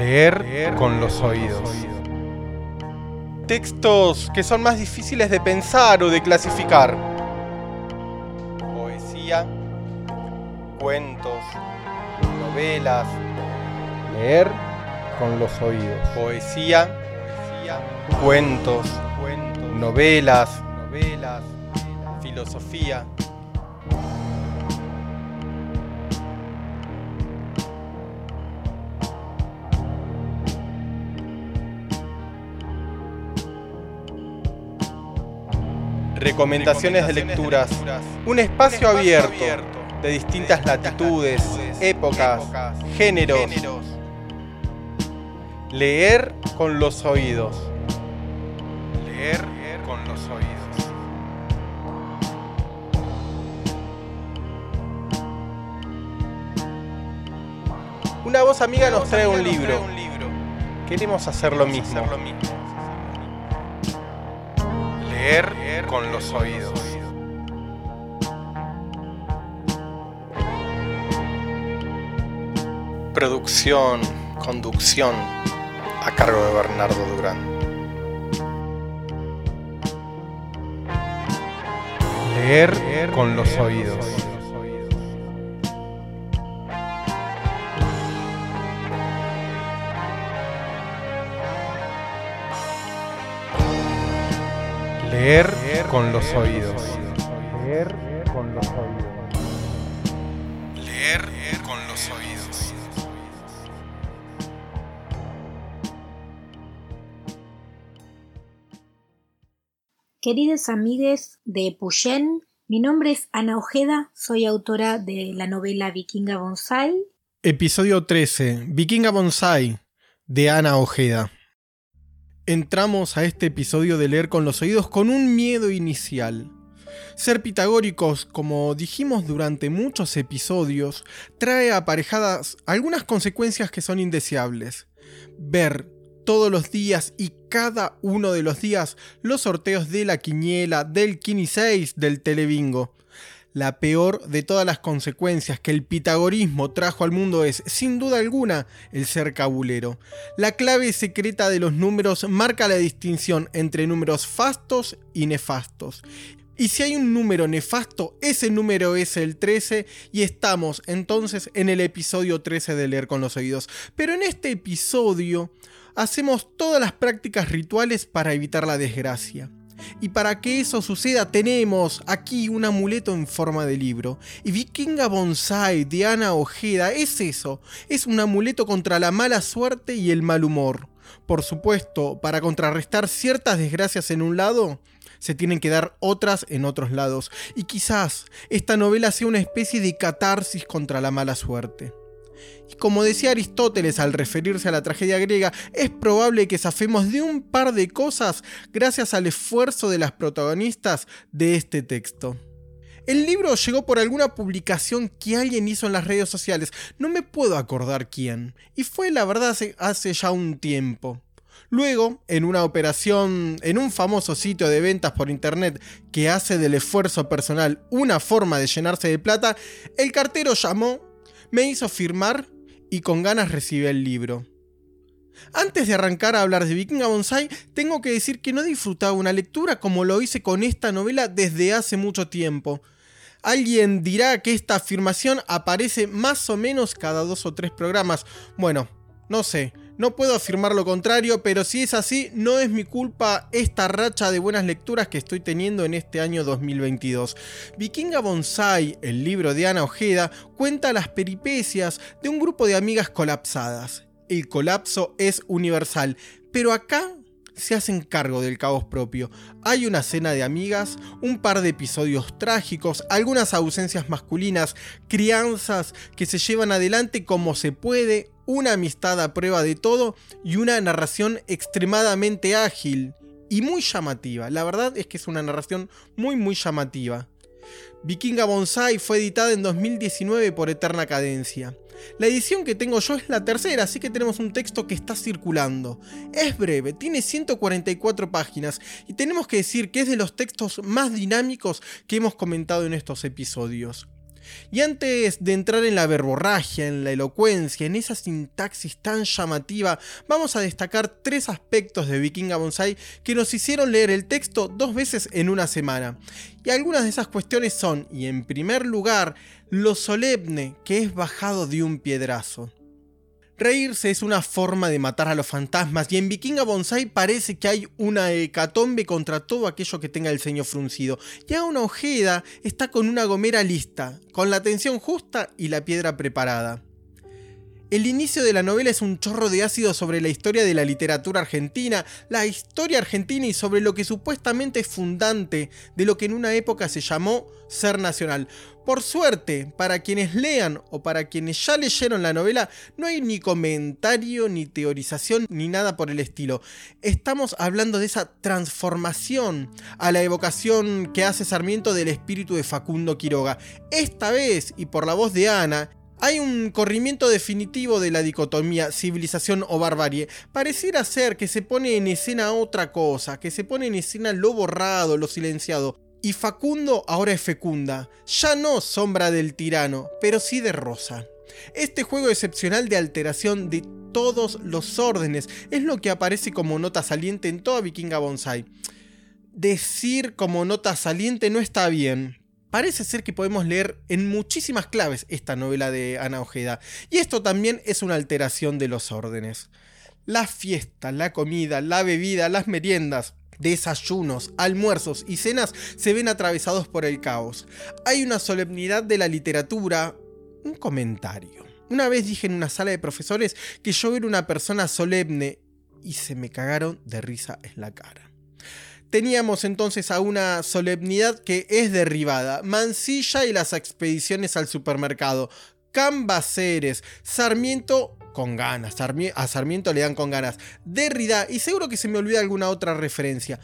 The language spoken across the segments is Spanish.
Leer con los oídos. Textos que son más difíciles de pensar o de clasificar. Poesía, cuentos, novelas. Leer con los oídos. Poesía, cuentos, novelas, novelas, filosofía. Recomendaciones de lecturas. Un espacio abierto de distintas latitudes, épocas, géneros. Leer con los oídos. Leer con los oídos. Una voz amiga nos trae un libro. Queremos hacer lo mismo. Leer con los oídos. Producción, conducción, a cargo de Bernardo Durán. Leer con los oídos. Leer con los oídos. Leer con los oídos. Leer con los oídos. Queridos amigues de Puyen, mi nombre es Ana Ojeda, soy autora de la novela Vikinga Bonsai. Episodio 13, Vikinga Bonsai, de Ana Ojeda. Entramos a este episodio de leer con los oídos con un miedo inicial. Ser pitagóricos, como dijimos durante muchos episodios, trae aparejadas algunas consecuencias que son indeseables. Ver todos los días y cada uno de los días los sorteos de la quiniela, del Kini 6, del Telebingo. La peor de todas las consecuencias que el pitagorismo trajo al mundo es, sin duda alguna, el ser cabulero. La clave secreta de los números marca la distinción entre números fastos y nefastos. Y si hay un número nefasto, ese número es el 13 y estamos entonces en el episodio 13 de leer con los oídos. Pero en este episodio hacemos todas las prácticas rituales para evitar la desgracia. Y para que eso suceda tenemos aquí un amuleto en forma de libro. Y Vikinga Bonsai de Ana Ojeda es eso, es un amuleto contra la mala suerte y el mal humor. Por supuesto, para contrarrestar ciertas desgracias en un lado, se tienen que dar otras en otros lados. Y quizás esta novela sea una especie de catarsis contra la mala suerte. Y como decía Aristóteles al referirse a la tragedia griega, es probable que zafemos de un par de cosas gracias al esfuerzo de las protagonistas de este texto. El libro llegó por alguna publicación que alguien hizo en las redes sociales, no me puedo acordar quién, y fue la verdad hace, ya un tiempo. Luego, en una operación, en un famoso sitio de ventas por internet que hace del esfuerzo personal una forma de llenarse de plata, el cartero llamó, me hizo firmar y con ganas recibí el libro. Antes de arrancar a hablar de Vikinga Bonsai, tengo que decir que no he disfrutado una lectura como lo hice con esta novela desde hace mucho tiempo. Alguien dirá que esta afirmación aparece más o menos cada dos o tres programas. Bueno, no sé, no puedo afirmar lo contrario, pero si es así, no es mi culpa esta racha de buenas lecturas que estoy teniendo en este año 2022. Vikinga Bonsai, el libro de Ana Ojeda, cuenta las peripecias de un grupo de amigas colapsadas. El colapso es universal, pero acá se hacen cargo del caos propio. Hay una cena de amigas, un par de episodios trágicos, algunas ausencias masculinas, crianzas que se llevan adelante como se puede, una amistad a prueba de todo y una narración extremadamente ágil y muy llamativa. La verdad es que es una narración muy muy llamativa. Vikinga Bonsai fue editada en 2019 por Eterna Cadencia. La edición que tengo yo es la tercera, así que tenemos un texto que está circulando. Es breve, tiene 144 páginas y tenemos que decir que es de los textos más dinámicos que hemos comentado en estos episodios. Y antes de entrar en la verborragia, en la elocuencia, en esa sintaxis tan llamativa, vamos a destacar tres aspectos de Vikinga Bonsai que nos hicieron leer el texto dos veces en una semana. Y algunas de esas cuestiones son, y en primer lugar, lo solemne que es bajado de un piedrazo. Reírse es una forma de matar a los fantasmas y en Vikinga Bonsai parece que hay una hecatombe contra todo aquello que tenga el ceño fruncido. Ya una Ojeda está con una gomera lista, con la tensión justa y la piedra preparada. El inicio de la novela es un chorro de ácido sobre la historia de la literatura argentina, la historia argentina y sobre lo que supuestamente es fundante de lo que en una época se llamó ser nacional. Por suerte, para quienes lean o para quienes ya leyeron la novela, no hay ni comentario, ni teorización, ni nada por el estilo. Estamos hablando de esa transformación a la evocación que hace Sarmiento del espíritu de Facundo Quiroga. Esta vez, y por la voz de Ana, hay un corrimiento definitivo de la dicotomía civilización o barbarie. Pareciera ser que se pone en escena otra cosa, que se pone en escena lo borrado, lo silenciado. Y Facundo ahora es fecunda, ya no sombra del tirano, pero sí de Rosa. Este juego excepcional de alteración de todos los órdenes es lo que aparece como nota saliente en toda Vikinga Bonsai. Decir como nota saliente no está bien, Parece ser que podemos leer en muchísimas claves esta novela de Ana Ojeda, y esto también es una alteración de los órdenes. La fiesta, la comida, la bebida, las meriendas, desayunos, almuerzos y cenas se ven atravesados por el caos. Hay una solemnidad de la literatura, un comentario. Una vez dije en una sala de profesores que yo era una persona solemne y se me cagaron de risa en la cara. Teníamos entonces a una solemnidad que es derribada. Mansilla y las expediciones al supermercado. Cambaceres. Sarmiento con ganas. a Sarmiento le dan con ganas. Derrida. Y seguro que se me olvida alguna otra referencia.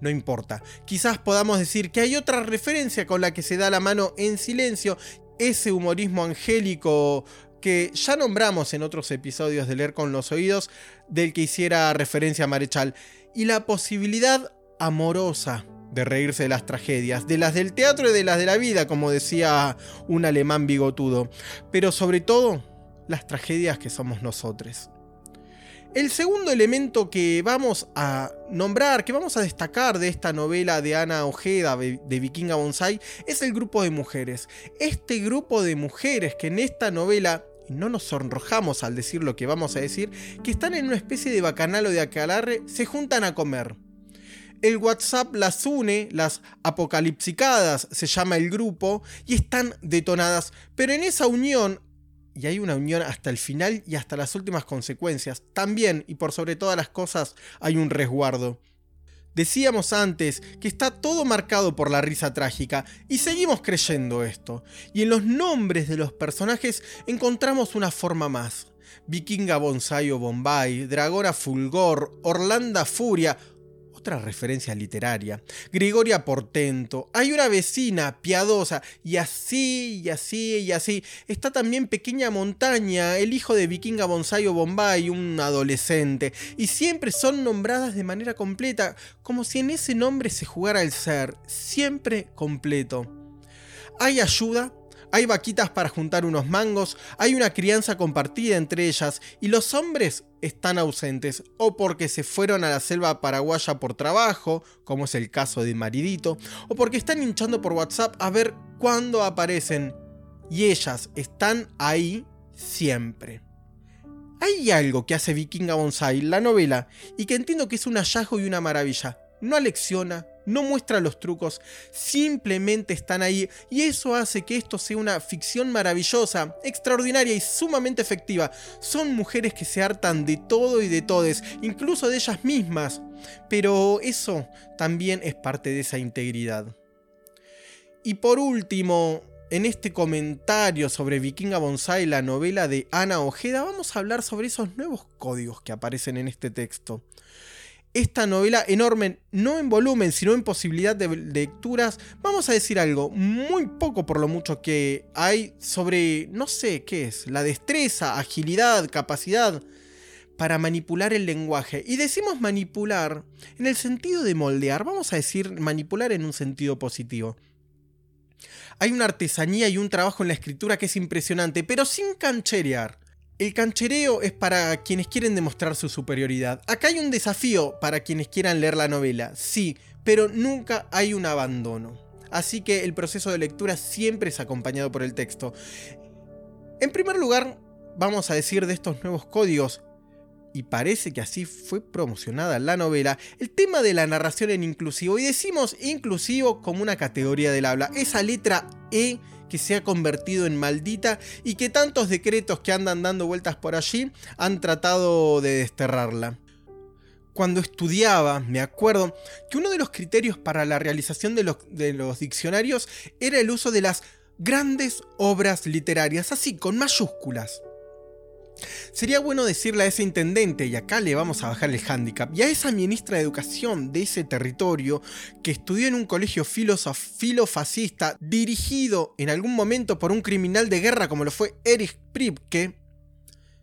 No importa. Quizás podamos decir que hay otra referencia con la que se da la mano en silencio. Ese humorismo angélico que ya nombramos en otros episodios de Leer con los Oídos, del que hiciera referencia a Marechal. Y la posibilidad amorosa de reírse de las tragedias, de las del teatro y de las de la vida, como decía un alemán bigotudo, pero sobre todo las tragedias que somos nosotros. El segundo elemento que vamos a nombrar, que vamos a destacar de esta novela de Ana Ojeda de Vikinga Bonsai, es el grupo de mujeres. Este grupo de mujeres que en esta novela no nos sonrojamos al decir lo que vamos a decir, que están en una especie de bacanal o de acalarre, se juntan a comer el WhatsApp las une, las apocalipsicadas se llama el grupo, y están detonadas, pero en esa unión, y hay una unión hasta el final y hasta las últimas consecuencias, también y por sobre todas las cosas hay un resguardo. Decíamos antes que está todo marcado por la risa trágica y seguimos creyendo esto. Y en los nombres de los personajes encontramos una forma más. Vikinga Bonsai o Bombay, Dragora Fulgor, Orlanda Furia otra referencia literaria. Gregoria Portento. Hay una vecina piadosa. Y así, y así, y así. Está también Pequeña Montaña, el hijo de Vikinga Bonsai o Bombay, un adolescente. Y siempre son nombradas de manera completa, como si en ese nombre se jugara el ser. Siempre completo. Hay ayuda hay vaquitas para juntar unos mangos, hay una crianza compartida entre ellas y los hombres están ausentes o porque se fueron a la selva paraguaya por trabajo, como es el caso de Maridito, o porque están hinchando por WhatsApp a ver cuándo aparecen. Y ellas están ahí siempre. Hay algo que hace Vikinga Bonsai, la novela, y que entiendo que es un hallazgo y una maravilla. No alecciona, no muestra los trucos, simplemente están ahí y eso hace que esto sea una ficción maravillosa, extraordinaria y sumamente efectiva. Son mujeres que se hartan de todo y de todes, incluso de ellas mismas, pero eso también es parte de esa integridad. Y por último, en este comentario sobre Vikinga Bonsai, la novela de Ana Ojeda, vamos a hablar sobre esos nuevos códigos que aparecen en este texto esta novela enorme, no en volumen, sino en posibilidad de lecturas, vamos a decir algo, muy poco por lo mucho que hay sobre, no sé qué es, la destreza, agilidad, capacidad para manipular el lenguaje. Y decimos manipular en el sentido de moldear, vamos a decir manipular en un sentido positivo. Hay una artesanía y un trabajo en la escritura que es impresionante, pero sin cancherear. El canchereo es para quienes quieren demostrar su superioridad. Acá hay un desafío para quienes quieran leer la novela, sí, pero nunca hay un abandono. Así que el proceso de lectura siempre es acompañado por el texto. En primer lugar, vamos a decir de estos nuevos códigos, y parece que así fue promocionada la novela, el tema de la narración en inclusivo. Y decimos inclusivo como una categoría del habla. Esa letra E que se ha convertido en maldita y que tantos decretos que andan dando vueltas por allí han tratado de desterrarla. Cuando estudiaba, me acuerdo que uno de los criterios para la realización de los, de los diccionarios era el uso de las grandes obras literarias, así con mayúsculas. Sería bueno decirle a ese intendente, y acá le vamos a bajar el hándicap, y a esa ministra de educación de ese territorio que estudió en un colegio filofascista dirigido en algún momento por un criminal de guerra como lo fue Erich Pripke,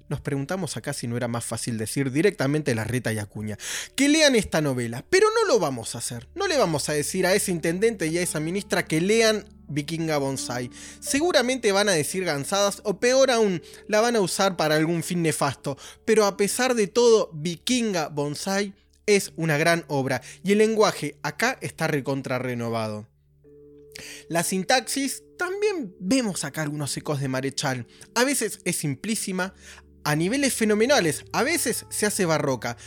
nos preguntamos acá si no era más fácil decir directamente la reta y acuña. Que lean esta novela, pero no lo vamos a hacer. No le vamos a decir a ese intendente y a esa ministra que lean Vikinga Bonsai. Seguramente van a decir gansadas o peor aún, la van a usar para algún fin nefasto. Pero a pesar de todo, Vikinga Bonsai es una gran obra y el lenguaje acá está recontra renovado. La sintaxis también vemos acá algunos ecos de Marechal. A veces es simplísima, a niveles fenomenales, a veces se hace barroca.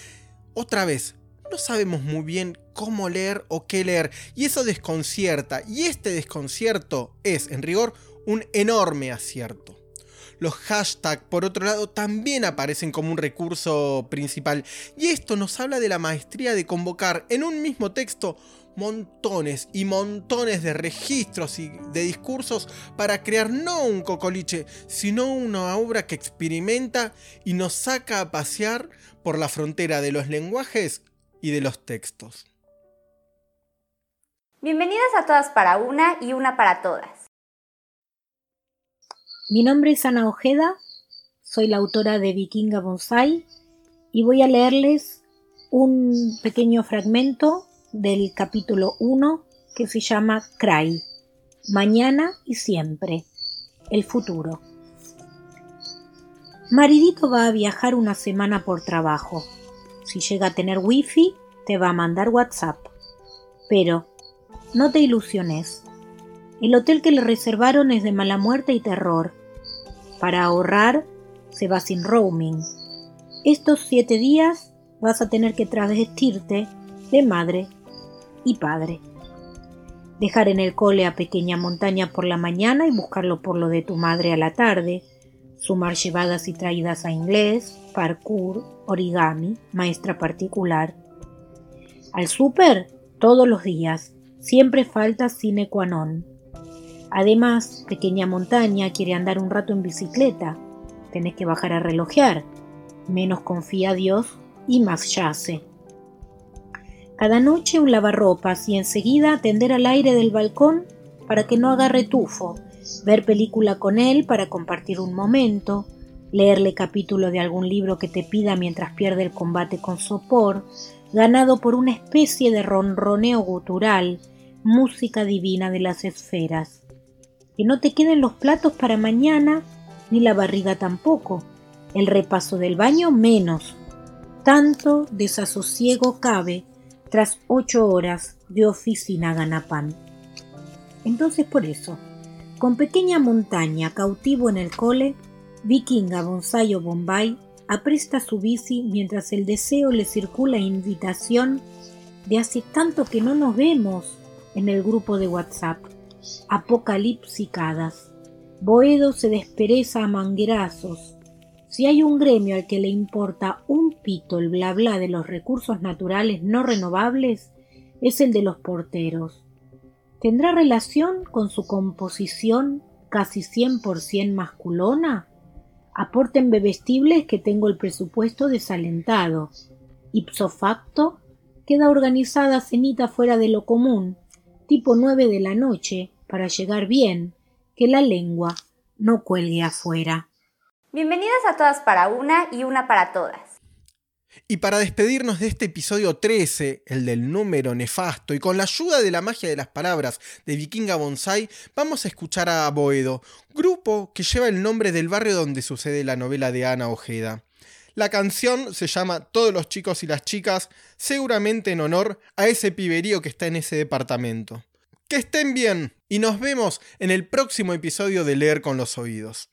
Otra vez, no sabemos muy bien cómo leer o qué leer, y eso desconcierta, y este desconcierto es, en rigor, un enorme acierto. Los hashtags, por otro lado, también aparecen como un recurso principal, y esto nos habla de la maestría de convocar en un mismo texto montones y montones de registros y de discursos para crear no un cocoliche, sino una obra que experimenta y nos saca a pasear por la frontera de los lenguajes y de los textos. Bienvenidas a todas para una y una para todas. Mi nombre es Ana Ojeda, soy la autora de Vikinga Bonsai y voy a leerles un pequeño fragmento del capítulo 1 que se llama Cry, Mañana y siempre, el futuro. Maridito va a viajar una semana por trabajo. Si llega a tener wifi, te va a mandar WhatsApp. Pero no te ilusiones. El hotel que le reservaron es de mala muerte y terror. Para ahorrar, se va sin roaming. Estos siete días vas a tener que travestirte de madre y padre. Dejar en el cole a pequeña montaña por la mañana y buscarlo por lo de tu madre a la tarde. Sumar llevadas y traídas a inglés, parkour, origami, maestra particular. Al súper, todos los días Siempre falta sine qua non. Además, pequeña montaña quiere andar un rato en bicicleta. Tenés que bajar a relojear. Menos confía Dios y más yace. Cada noche un lavarropas y enseguida atender al aire del balcón para que no agarre tufo, ver película con él para compartir un momento, leerle capítulo de algún libro que te pida mientras pierde el combate con sopor, ganado por una especie de ronroneo gutural, música divina de las esferas. Que no te queden los platos para mañana, ni la barriga tampoco, el repaso del baño menos. Tanto desasosiego cabe tras ocho horas de oficina ganapán. Entonces por eso, con pequeña montaña cautivo en el cole, vikinga bonsai o bombay apresta su bici mientras el deseo le circula invitación de hace tanto que no nos vemos en el grupo de WhatsApp. Apocalipsicadas. Boedo se despereza a manguerazos. Si hay un gremio al que le importa un pito el bla bla de los recursos naturales no renovables, es el de los porteros. ¿Tendrá relación con su composición casi 100% masculona? Aporten bebestibles que tengo el presupuesto desalentado. Ipso facto, queda organizada cenita fuera de lo común, tipo nueve de la noche, para llegar bien, que la lengua no cuelgue afuera. Bienvenidas a todas para una y una para todas. Y para despedirnos de este episodio 13, el del número nefasto, y con la ayuda de la magia de las palabras de Vikinga Bonsai, vamos a escuchar a Boedo, grupo que lleva el nombre del barrio donde sucede la novela de Ana Ojeda. La canción se llama Todos los chicos y las chicas, seguramente en honor a ese piberío que está en ese departamento. Que estén bien y nos vemos en el próximo episodio de Leer con los Oídos.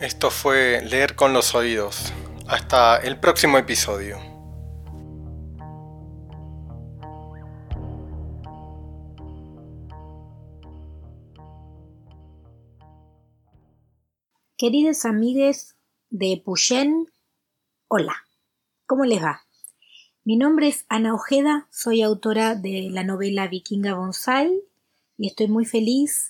Esto fue Leer con los Oídos. Hasta el próximo episodio. Queridas amigues de Puyen, hola, ¿cómo les va? Mi nombre es Ana Ojeda, soy autora de la novela Vikinga Bonsai y estoy muy feliz